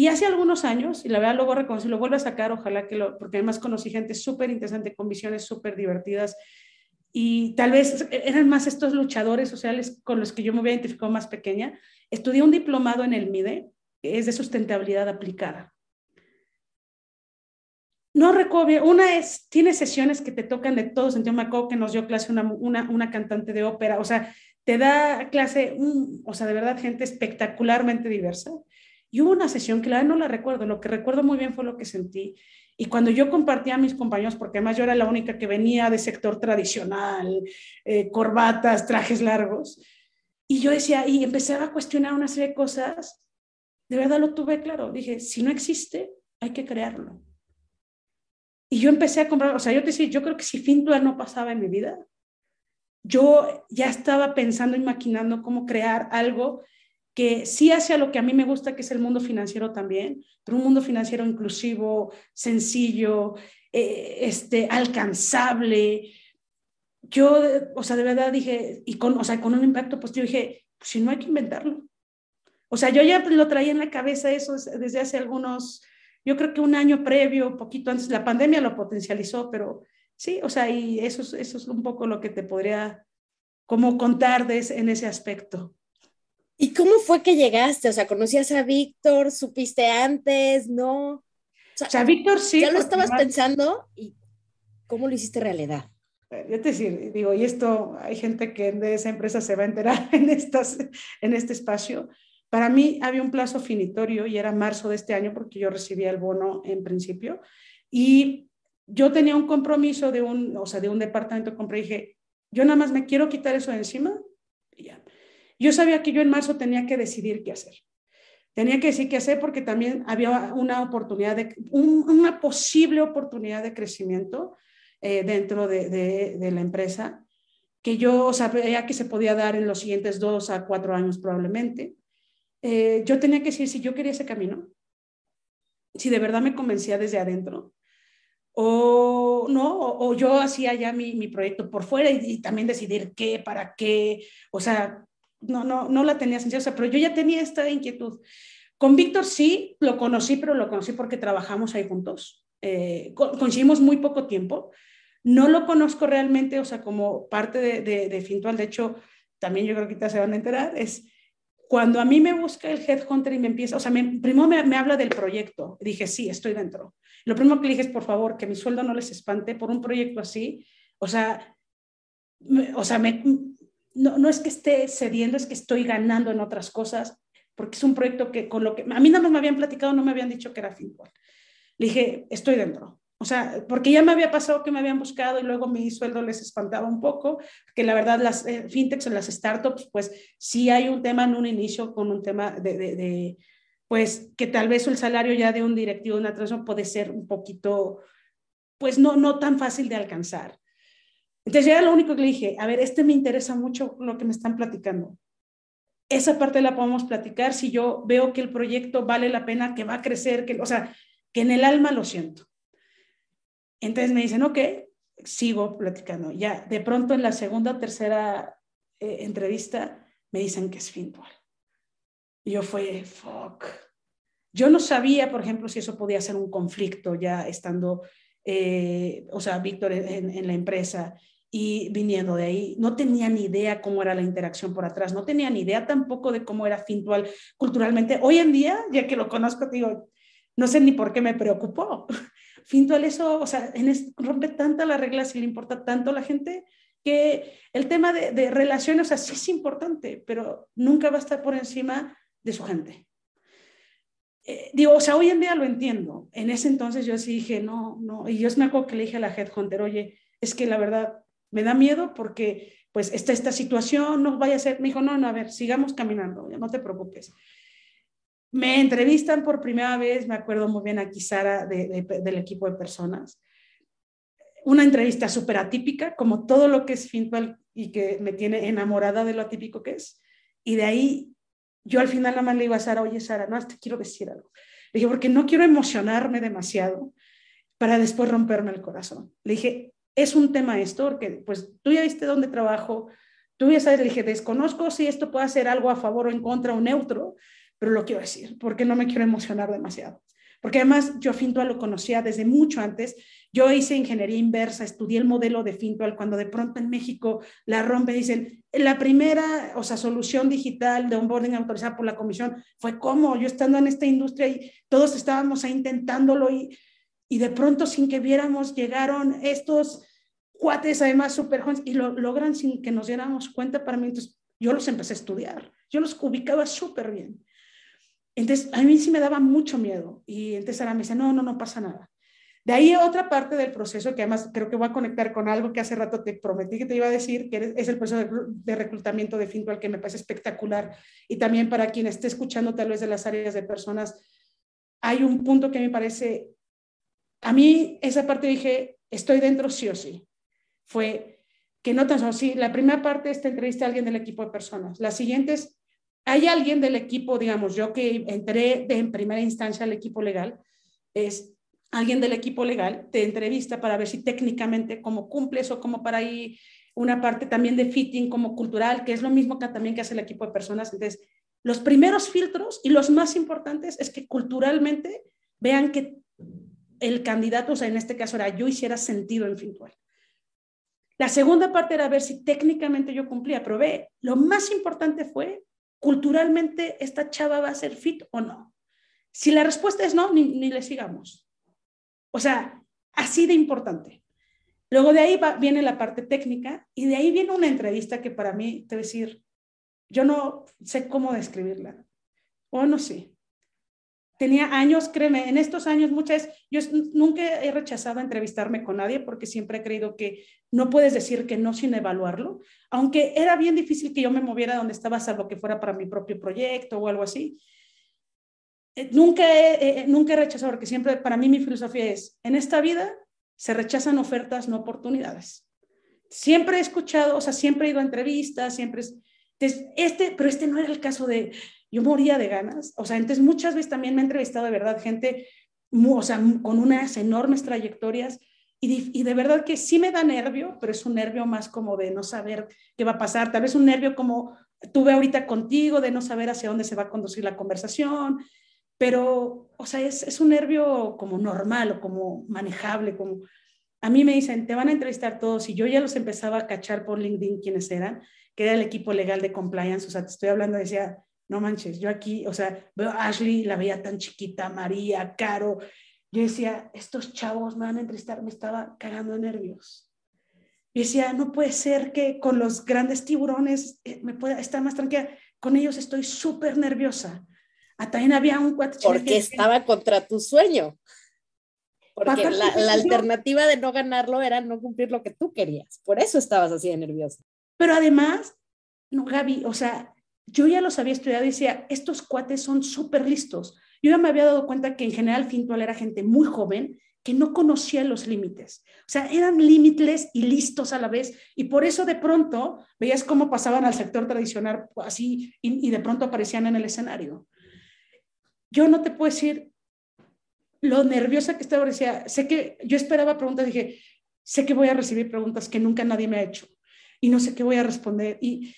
Y hace algunos años, y la verdad luego reconocí, lo vuelvo a sacar, ojalá que lo, porque además conocí gente súper interesante, con visiones súper divertidas, y tal vez eran más estos luchadores sociales con los que yo me había identificado más pequeña. Estudié un diplomado en el MIDE, que es de sustentabilidad aplicada. No recuerdo, una es, tiene sesiones que te tocan de todo sentido. Me acuerdo que nos dio clase una, una, una cantante de ópera, o sea, te da clase, o sea, de verdad, gente espectacularmente diversa. Y hubo una sesión que la no la recuerdo, lo que recuerdo muy bien fue lo que sentí. Y cuando yo compartía a mis compañeros, porque además yo era la única que venía de sector tradicional, eh, corbatas, trajes largos, y yo decía, y empecé a cuestionar una serie de cosas, de verdad lo tuve claro. Dije, si no existe, hay que crearlo. Y yo empecé a comprar, o sea, yo te decía, yo creo que si Fintual no pasaba en mi vida, yo ya estaba pensando y maquinando cómo crear algo que sí hacia lo que a mí me gusta, que es el mundo financiero también, pero un mundo financiero inclusivo, sencillo, eh, este, alcanzable. Yo, o sea, de verdad dije, y con, o sea, con un impacto positivo, dije, pues si no hay que inventarlo. O sea, yo ya lo traía en la cabeza eso desde hace algunos, yo creo que un año previo, poquito antes, la pandemia lo potencializó, pero sí, o sea, y eso, eso es un poco lo que te podría como contar de en ese aspecto. ¿Y cómo fue que llegaste? O sea, ¿conocías a Víctor? ¿Supiste antes? ¿No? O sea, Víctor sí. ¿Ya lo estabas pensando? ¿Y cómo lo hiciste realidad? Eh, yo te decir, digo, y esto hay gente que de esa empresa se va a enterar en, estas, en este espacio. Para mí había un plazo finitorio y era marzo de este año porque yo recibía el bono en principio y yo tenía un compromiso de un, o sea, de un departamento, compré y dije, yo nada más me quiero quitar eso de encima y ya. Yo sabía que yo en marzo tenía que decidir qué hacer. Tenía que decir qué hacer porque también había una oportunidad, de, una posible oportunidad de crecimiento eh, dentro de, la empresa que yo sabía que se podía dar en los siguientes dos a cuatro años probablemente. Eh, yo tenía que decir si yo quería ese camino, si de verdad me convencía desde adentro, o no, o, yo hacía ya mi, proyecto por fuera y, y, también decidir qué, para qué, o sea, no, no, no la tenía sencilla, o pero yo ya tenía esta inquietud. Con Víctor sí, lo conocí, pero lo conocí porque trabajamos ahí juntos. Eh, coincidimos muy poco tiempo. No lo conozco realmente, o sea, como parte de, de, de Fintual. De hecho, también yo creo que ya se van a enterar, es cuando a mí me busca el headhunter y me empieza, o sea, me, primero me, me, habla del proyecto. Dije, sí, estoy dentro. Lo primero que le dije es, por favor, que mi sueldo no les espante por un proyecto así. O sea, o sea, me, no, no es que esté cediendo, es que estoy ganando en otras cosas, porque es un proyecto que con lo que a mí nada más me habían platicado, no me habían dicho que era Fintual. Le dije, estoy dentro. O sea, porque ya me había pasado que me habían buscado y luego mi sueldo les espantaba un poco, que la verdad las eh, fintechs o las startups, pues sí hay un tema en un inicio con un tema de, pues que tal vez el salario ya de un directivo de una transacción puede ser un poquito, pues no, no tan fácil de alcanzar. Entonces ya era lo único que le dije, a ver, este me interesa mucho lo que me están platicando. Esa parte la podemos platicar si yo veo que el proyecto vale la pena, que va a crecer, que, o sea, que en el alma lo siento. Entonces me dicen, ok, sigo platicando. Ya, de pronto en la segunda tercera eh, entrevista me dicen que es Fintual. Y yo fue, fuck. Yo no sabía, por ejemplo, si eso podía ser un conflicto ya estando, eh, o sea, Víctor en, en, la empresa y viniendo de ahí. No tenía ni idea cómo era la interacción por atrás. No tenía ni idea tampoco de cómo era Fintual culturalmente. Hoy en día, ya que lo conozco, digo, no sé ni por qué me preocupó. Fintual eso, o sea, en es, rompe tantas las reglas y le importa tanto a la gente que el tema de, de, relaciones, o sea, sí es importante, pero nunca va a estar por encima de su gente. Eh, digo, o sea, hoy en día lo entiendo. En ese entonces yo sí dije, no, no, y yo me acuerdo que le dije a la headhunter, oye, es que la verdad me da miedo porque pues está esta situación, no vaya a ser, me dijo, no, no, a ver, sigamos caminando, no te preocupes me entrevistan por primera vez, me acuerdo muy bien aquí Sara de, de, del equipo de personas. Una entrevista súper atípica, como todo lo que es Fintual y que me tiene enamorada de lo atípico que es. Y de ahí yo al final nada más le digo a Sara, oye Sara, no, te quiero decir algo. Le dije, porque no quiero emocionarme demasiado para después romperme el corazón. Le dije, es un tema esto, porque pues tú ya viste dónde trabajo, tú ya sabes, le dije, desconozco si esto puede ser algo a favor o en contra o neutro, pero lo quiero decir, porque no me quiero emocionar demasiado. Porque además yo Fintual lo conocía desde mucho antes. Yo hice ingeniería inversa, estudié el modelo de Fintual cuando de pronto en México la rompe, dicen, la primera, o sea, solución digital de onboarding autorizada por la comisión fue como yo estando en esta industria y todos estábamos ahí intentándolo y, y de pronto sin que viéramos llegaron estos cuates además super jóvenes y lo logran sin que nos diéramos cuenta para mí. Entonces yo los empecé a estudiar, yo los ubicaba súper bien. Entonces, a mí sí me daba mucho miedo. Y entonces ahora me dice, no, no, no pasa nada. De ahí otra parte del proceso, que además creo que voy a conectar con algo que hace rato te prometí que te iba a decir, que es el proceso de reclutamiento de Fintual, que me parece espectacular. Y también para quien esté escuchando tal vez de las áreas de personas, hay un punto que me parece, a mí esa parte dije, estoy dentro sí o sí. Fue que no tan solo, sí, la primera parte esta entrevista a alguien del equipo de personas. La siguiente es hay alguien del equipo, digamos, yo que entré de, en primera instancia al equipo legal, es alguien del equipo legal te entrevista para ver si técnicamente cómo cumples o como para ahí una parte también de fitting como cultural, que es lo mismo que también que hace el equipo de personas. Entonces, los primeros filtros y los más importantes es que culturalmente vean que el candidato, o sea, en este caso era yo, hiciera sentido en Fintual. La segunda parte era ver si técnicamente yo cumplía, pero ve, lo más importante fue culturalmente esta chava va a ser fit o no. Si la respuesta es no, ni, le sigamos. O sea, así de importante. Luego de ahí va, viene la parte técnica y de ahí viene una entrevista que para mí, te decir, yo no sé cómo describirla. O no sé tenía años, créeme, en estos años muchas, yo nunca he rechazado entrevistarme con nadie porque siempre he creído que no puedes decir que no sin evaluarlo, aunque era bien difícil que yo me moviera donde estaba, salvo que fuera para mi propio proyecto o algo así. Eh, nunca he, eh, nunca he rechazado, porque siempre para mí mi filosofía es, en esta vida se rechazan ofertas, no oportunidades. Siempre he escuchado, o sea, siempre he ido a entrevistas, siempre es, este, pero este no era el caso de, yo moría de ganas. O sea, entonces muchas veces también me he entrevistado de verdad gente, o sea, con unas enormes trayectorias y, de verdad que sí me da nervio, pero es un nervio más como de no saber qué va a pasar, tal vez un nervio como tuve ahorita contigo de no saber hacia dónde se va a conducir la conversación, pero, o sea, es, es un nervio como normal o como manejable, como... A mí me dicen, te van a entrevistar todos y yo ya los empezaba a cachar por LinkedIn quiénes eran, que era el equipo legal de compliance, o sea, te estoy hablando, decía, no manches, yo aquí, o sea, veo a Ashley, la veía tan chiquita, María, Caro, yo decía, estos chavos me van a entrevistar, me estaba cagando de nervios. Y decía, no puede ser que con los grandes tiburones eh, me pueda estar más tranquila. Con ellos estoy súper nerviosa. Ah, también había un cuate. Porque estaba contra tu sueño. Porque la, la, alternativa de no ganarlo era no cumplir lo que tú querías. Por eso estabas así de nerviosa. Pero además, no, Gaby, o sea, yo ya los había estudiado y decía, estos cuates son súper listos. Yo ya me había dado cuenta que en general Fintual era gente muy joven que no conocía los límites. O sea, eran límites y listos a la vez. Y por eso de pronto veías cómo pasaban al sector tradicional así y, de pronto aparecían en el escenario. Yo no te puedo decir lo nerviosa que estaba. Decía, sé que yo esperaba preguntas, dije, sé que voy a recibir preguntas que nunca nadie me ha hecho y no sé qué voy a responder. Y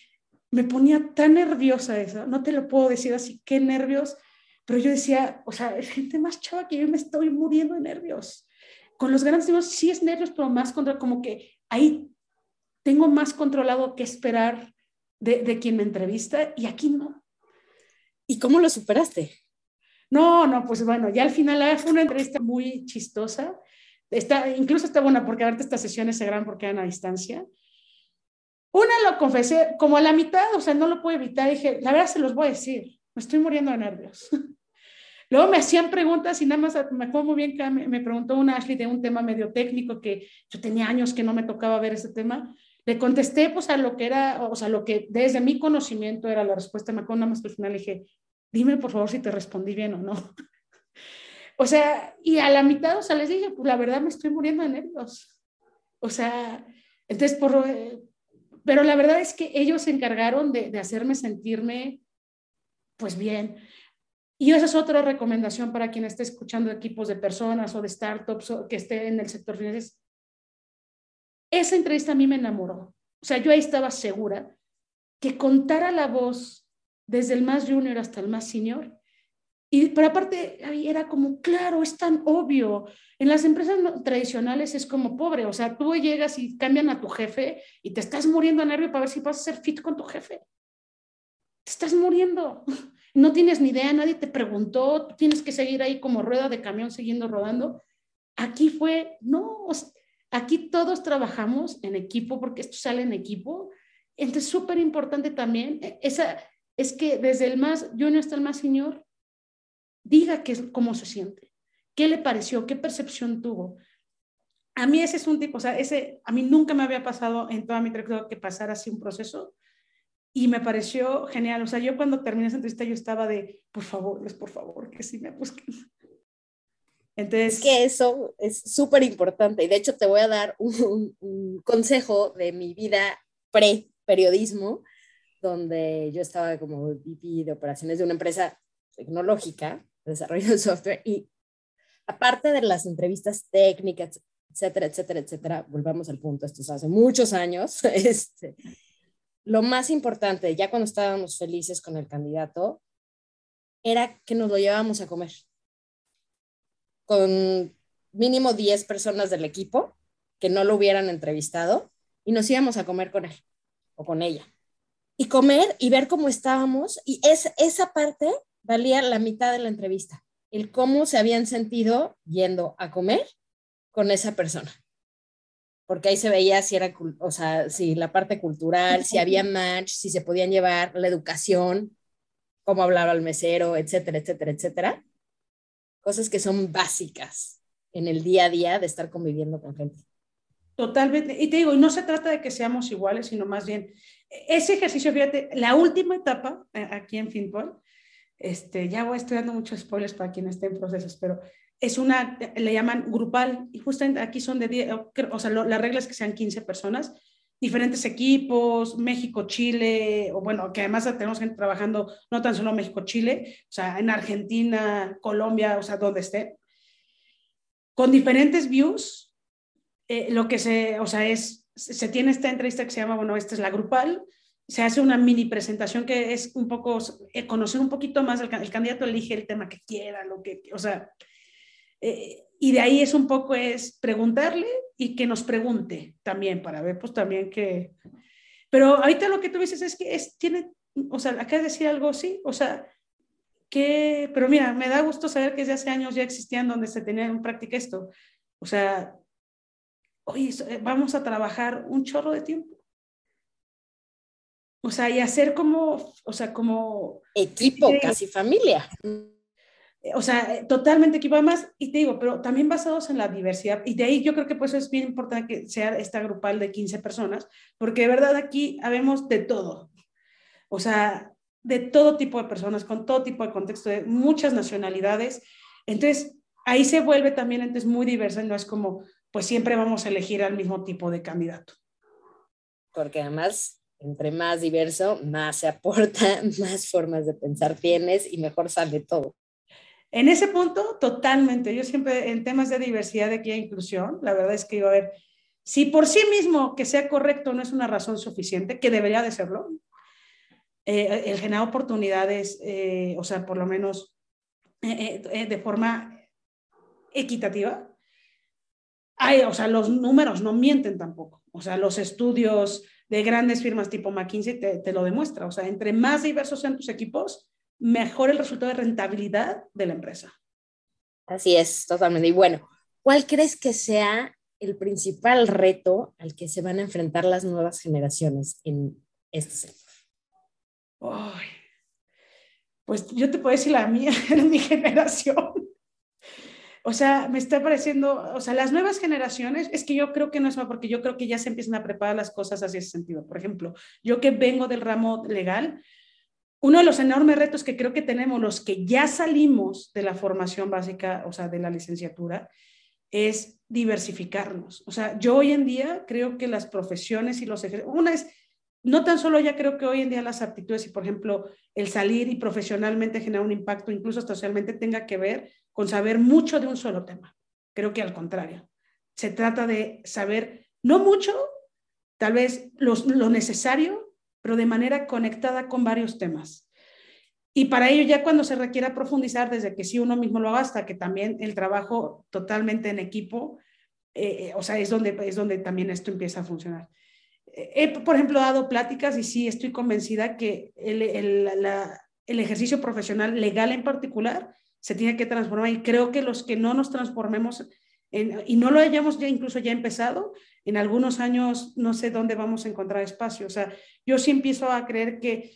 me ponía tan nerviosa eso, no te lo puedo decir así, qué nervios pero yo decía, o sea, es gente más chava que yo me estoy muriendo de nervios. Con los grandes temas sí es nervios, pero más contra, como que ahí tengo más controlado qué esperar de, de quien me entrevista y aquí no. ¿Y cómo lo superaste? No, no, pues bueno, ya al final fue una entrevista muy chistosa. Está, incluso está buena porque ahorita estas sesiones se graban porque eran a distancia. Una lo confesé como a la mitad, o sea, no lo puedo evitar. Dije, la verdad se los voy a decir me estoy muriendo de nervios. Luego me hacían preguntas y nada más me acuerdo muy bien que me, preguntó una Ashley de un tema medio técnico que yo tenía años que no me tocaba ver ese tema. Le contesté pues a lo que era, o sea, lo que desde mi conocimiento era la respuesta. Me acuerdo nada más que al final dije, dime por favor si te respondí bien o no. o sea, y a la mitad, o sea, les dije, pues la verdad me estoy muriendo de nervios. O sea, entonces, por, eh, pero la verdad es que ellos se encargaron de, de hacerme sentirme pues bien. Y esa es otra recomendación para quien esté escuchando equipos de personas o de startups o que esté en el sector financiero. Esa entrevista a mí me enamoró. O sea, yo ahí estaba segura que contara la voz desde el más junior hasta el más senior. Y, pero aparte, era como, claro, es tan obvio. En las empresas tradicionales es como pobre. O sea, tú llegas y cambian a tu jefe y te estás muriendo de nervio para ver si vas a ser fit con tu jefe. Te estás muriendo no tienes ni idea, nadie te preguntó, tienes que seguir ahí como rueda de camión siguiendo rodando. Aquí fue, no, aquí todos trabajamos en equipo porque esto sale en equipo. Entonces, súper importante también, e, esa, es que desde el más no hasta el más señor, diga qué, cómo se siente, qué le pareció, qué percepción tuvo. A mí ese es un tipo, o sea, ese, a mí nunca me había pasado en toda mi trayectoria que pasara así un proceso y me pareció genial. O sea, yo cuando terminé esa entrevista yo estaba de, por favor, por favor, que sí me busquen. Entonces... Es que eso es súper importante. Y de hecho te voy a dar un, consejo de mi vida pre-periodismo, donde yo estaba como VP de operaciones de una empresa tecnológica, desarrollo de software, y aparte de las entrevistas técnicas, etcétera, etcétera, etcétera, volvamos al punto, esto es hace muchos años, este, lo más importante, ya cuando estábamos felices con el candidato, era que nos lo llevábamos a comer con mínimo 10 personas del equipo que no lo hubieran entrevistado y nos íbamos a comer con él o con ella. Y comer y ver cómo estábamos y es, esa parte valía la mitad de la entrevista, el cómo se habían sentido yendo a comer con esa persona porque ahí se veía si era, o sea, si la parte cultural, si había match, si se podían llevar la educación, cómo hablaba el mesero, etcétera, etcétera, etcétera. Cosas que son básicas en el día a día de estar conviviendo con gente. Totalmente. Y te digo, y no se trata de que seamos iguales, sino más bien, ese ejercicio, fíjate, la última etapa eh, aquí en Finpol, este, ya voy estoy dando muchos spoilers para quien esté en procesos, pero es una, le llaman grupal, y justamente aquí son de 10, o sea, la regla es que sean 15 personas, diferentes equipos, México, Chile, o bueno, que además tenemos gente trabajando no tan solo México, Chile, o sea, en Argentina, Colombia, o sea, donde esté, con diferentes views, eh, lo que se, o sea, es, se tiene esta entrevista que se llama, bueno, esta es la grupal, se hace una mini presentación que es un poco eh, conocer un poquito más, el, candidato elige el tema que quiera, lo que, o sea, eh, y de ahí es un poco es preguntarle y que nos pregunte también para ver pues también que, pero ahorita lo que tú dices es que es, tiene, o sea, acá de decir algo sí, o sea, que, pero mira, me da gusto saber que desde hace años ya existían donde se tenía en práctica esto, o sea, oye, eh, vamos a trabajar un chorro de tiempo o sea, y hacer como, o sea, como... Equipo, casi familia. O sea, totalmente equipo además, y te digo, pero también basados en la diversidad. Y de ahí yo creo que pues es bien importante que sea esta grupal de 15 personas, porque de verdad aquí habemos de todo. O sea, de todo tipo de personas, con todo tipo de contexto, de muchas nacionalidades. Entonces, ahí se vuelve también entonces muy diversa, no es como, pues siempre vamos a elegir al mismo tipo de candidato. Porque además entre más diverso, más se aporta, más formas de pensar tienes y mejor sale todo. En ese punto, totalmente. Yo siempre, en temas de diversidad, de e inclusión, la verdad es que iba a ver, si por sí mismo que sea correcto no es una razón suficiente, que debería de serlo, eh, el generar oportunidades, eh, o sea, por lo menos eh, de forma equitativa, hay, o sea, los números no mienten tampoco. O sea, los estudios de grandes firmas tipo McKinsey te, lo demuestra. O sea, entre más diversos sean tus equipos, mejor el resultado de rentabilidad de la empresa. Así es, totalmente. Y bueno, ¿cuál crees que sea el principal reto al que se van a enfrentar las nuevas generaciones en este sector? pues yo te puedo decir la mía, en mi generación. O sea, me está pareciendo, o sea, las nuevas generaciones, es que yo creo que no es más porque yo creo que ya se empiezan a preparar las cosas hacia ese sentido. Por ejemplo, yo que vengo del ramo legal, uno de los enormes retos que creo que tenemos los que ya salimos de la formación básica, o sea, de la licenciatura, es diversificarnos. O sea, yo hoy en día creo que las profesiones y los ejercicios, una es, no tan solo ya creo que hoy en día las aptitudes y, por ejemplo, el salir y profesionalmente generar un impacto, incluso socialmente, tenga que ver con saber mucho de un solo tema. Creo que al contrario. Se trata de saber, no mucho, tal vez lo necesario, pero de manera conectada con varios temas. Y para ello, ya cuando se requiera profundizar, desde que sí uno mismo lo haga, hasta que también el trabajo totalmente en equipo, eh, eh, o sea, es donde, es donde también esto empieza a funcionar. He, por ejemplo, dado pláticas y sí estoy convencida que el, el, el ejercicio profesional legal en particular se tiene que transformar y creo que los que no nos transformemos y no lo hayamos ya incluso ya empezado, en algunos años no sé dónde vamos a encontrar espacio. O sea, yo sí empiezo a creer que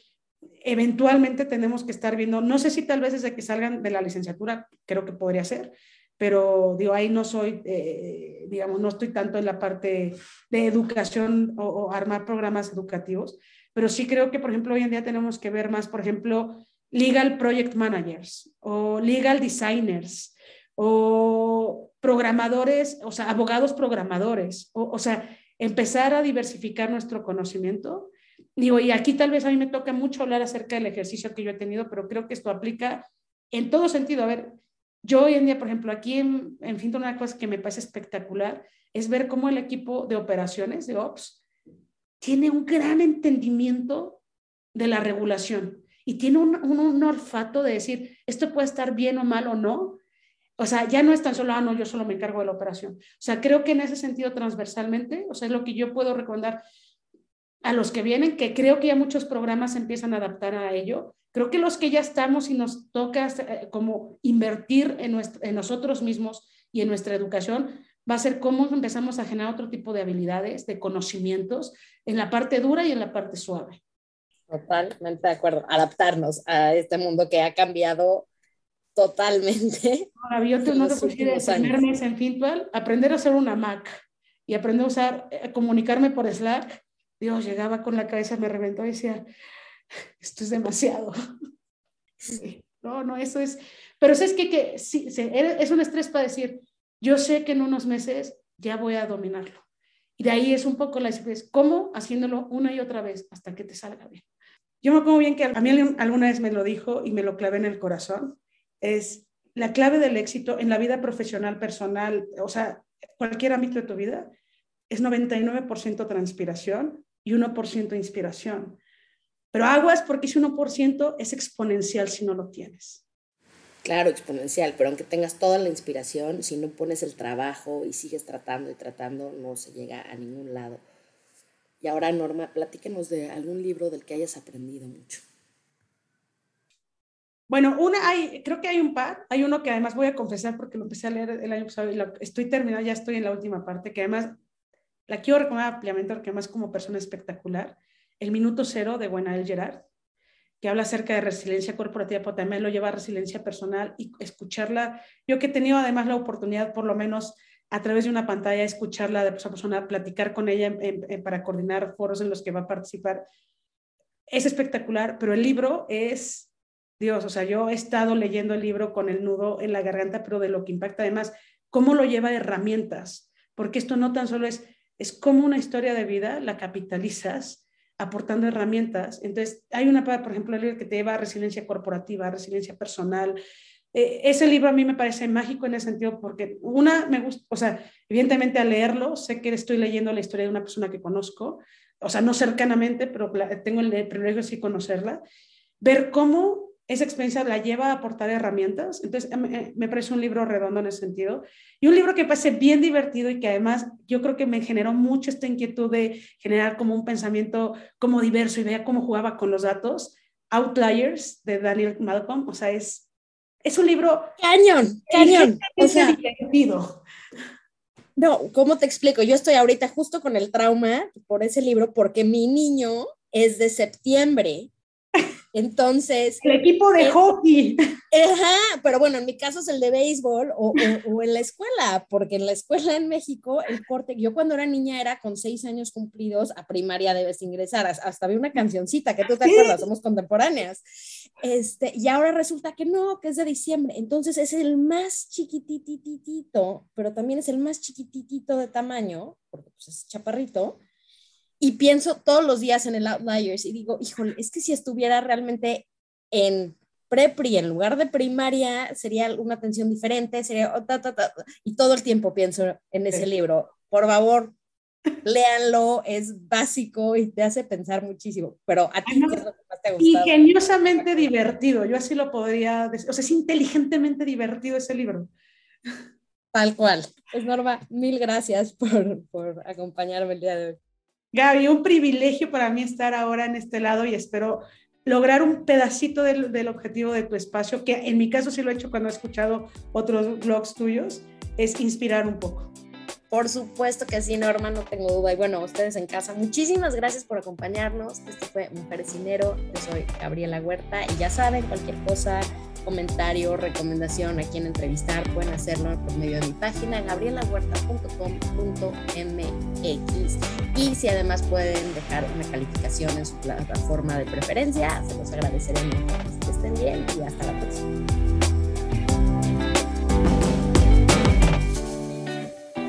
eventualmente tenemos que estar viendo, no sé si tal vez desde que salgan de la licenciatura, creo que podría ser, pero digo, ahí no soy, eh, digamos, no estoy tanto en la parte de educación o, o, armar programas educativos, pero sí creo que, por ejemplo, hoy en día tenemos que ver más, por ejemplo, legal project managers o legal designers o programadores, o sea, abogados programadores, o, o sea, empezar a diversificar nuestro conocimiento. Digo, y aquí tal vez a mí me toca mucho hablar acerca del ejercicio que yo he tenido, pero creo que esto aplica en todo sentido. A ver, yo hoy en día, por ejemplo, aquí en, en fin, una cosa que me parece espectacular es ver cómo el equipo de operaciones, de Ops, tiene un gran entendimiento de la regulación y tiene un, un, olfato de decir, esto puede estar bien o mal o no. O sea, ya no es tan solo, ah, no, yo solo me encargo de la operación. O sea, creo que en ese sentido transversalmente, o sea, es lo que yo puedo recomendar a los que vienen, que creo que ya muchos programas empiezan a adaptar a ello. Creo que los que ya estamos y nos toca eh, como invertir en, nuestro, en nosotros mismos y en nuestra educación, va a ser cómo empezamos a generar otro tipo de habilidades, de conocimientos en la parte dura y en la parte suave. Totalmente de acuerdo. Adaptarnos a este mundo que ha cambiado totalmente. Ahora, yo que el primer mes en Fintual, aprender a hacer una Mac y aprender a usar, a eh, comunicarme por Slack. Dios, llegaba con la cabeza, me reventó y decía, esto es demasiado. no, no, eso es. Pero es que, que sí, es un estrés para decir, yo sé que en unos meses ya voy a dominarlo. Y de ahí es un poco la es ¿cómo? Haciéndolo una y otra vez hasta que te salga bien. Yo me acuerdo bien que a mí alguna vez me lo dijo y me lo clavé en el corazón, es la clave del éxito en la vida profesional, personal, o sea, cualquier ámbito de tu vida, es 99% transpiración y 1% inspiración. Pero aguas porque ese 1% es exponencial si no lo tienes. Claro, exponencial, pero aunque tengas toda la inspiración, si no pones el trabajo y sigues tratando y tratando, no se llega a ningún lado. Y ahora, Norma, platíquenos de algún libro del que hayas aprendido mucho. Bueno, una hay, creo que hay un par. Hay uno que además voy a confesar porque lo empecé a leer el año pasado y estoy terminando, ya estoy en la última parte, que además la quiero recomendar ampliamente porque además como persona espectacular. El Minuto Cero de Buenael Gerard, que habla acerca de resiliencia corporativa, pero también lo lleva a resiliencia personal y escucharla. Yo que he tenido además la oportunidad, por lo menos a través de una pantalla, escucharla de persona a persona, platicar con ella para coordinar foros en los que va a participar, es espectacular, pero el libro es Dios, o sea, yo he estado leyendo el libro con el nudo en la garganta, pero de lo que impacta además, cómo lo lleva herramientas, porque esto no tan solo es, es como una historia de vida, la capitalizas aportando herramientas. Entonces, hay una, por ejemplo, el libro que te lleva a resiliencia corporativa, resiliencia personal. Eh, ese libro a mí me parece mágico en ese sentido porque una, me gusta, o sea, evidentemente al leerlo, sé que estoy leyendo la historia de una persona que conozco, o sea, no cercanamente, pero tengo el privilegio de conocerla, ver cómo esa experiencia la lleva a aportar herramientas. Entonces, me, me parece un libro redondo en ese sentido. Y un libro que parece bien divertido y que además yo creo que me generó mucho esta inquietud de generar como un pensamiento como diverso y veía cómo jugaba con los datos. Outliers de Daniel Malcolm. O sea, es, es un libro... Cañón, cañón. O sea, divertido. No, ¿cómo te explico? Yo estoy ahorita justo con el trauma por ese libro porque mi niño es de septiembre entonces. El equipo de hockey. Ajá, pero bueno, en mi caso es el de béisbol o, o, en la escuela, porque en la escuela en México, el corte, yo cuando era niña era con seis años cumplidos, a primaria debes ingresar, hasta había una cancioncita que tú te acuerdas, somos contemporáneas. Este, y ahora resulta que no, que es de diciembre. Entonces es el más chiquitititito, pero también es el más chiquititito de tamaño, porque pues, es chaparrito y pienso todos los días en el Outliers y digo, híjole, es que si estuviera realmente en prepri en lugar de primaria, sería una atención diferente, sería y todo el tiempo pienso en ese libro. Por favor, léanlo, es básico y te hace pensar muchísimo. Pero a ti, ¿qué es lo que más te ha gustado? Ingeniosamente divertido, yo así lo podría decir. O sea, es inteligentemente divertido ese libro. Tal cual. Pues Norma, mil gracias por, por acompañarme el día de hoy. Gaby, un privilegio para mí estar ahora en este lado y espero lograr un pedacito del, objetivo de tu espacio, que en mi caso sí lo he hecho cuando he escuchado otros blogs tuyos, es inspirar un poco. Por supuesto que sí, Norma, no tengo duda. Y bueno, ustedes en casa, muchísimas gracias por acompañarnos. Esto fue Mujeres Dinero. Yo soy Gabriela Huerta y ya saben, cualquier cosa, comentario, recomendación a quien entrevistar, pueden hacerlo por medio de mi página gabrielahuerta.com.mx y si además pueden dejar una calificación en su plataforma de preferencia, se los agradeceremos. Que estén bien y hasta la próxima.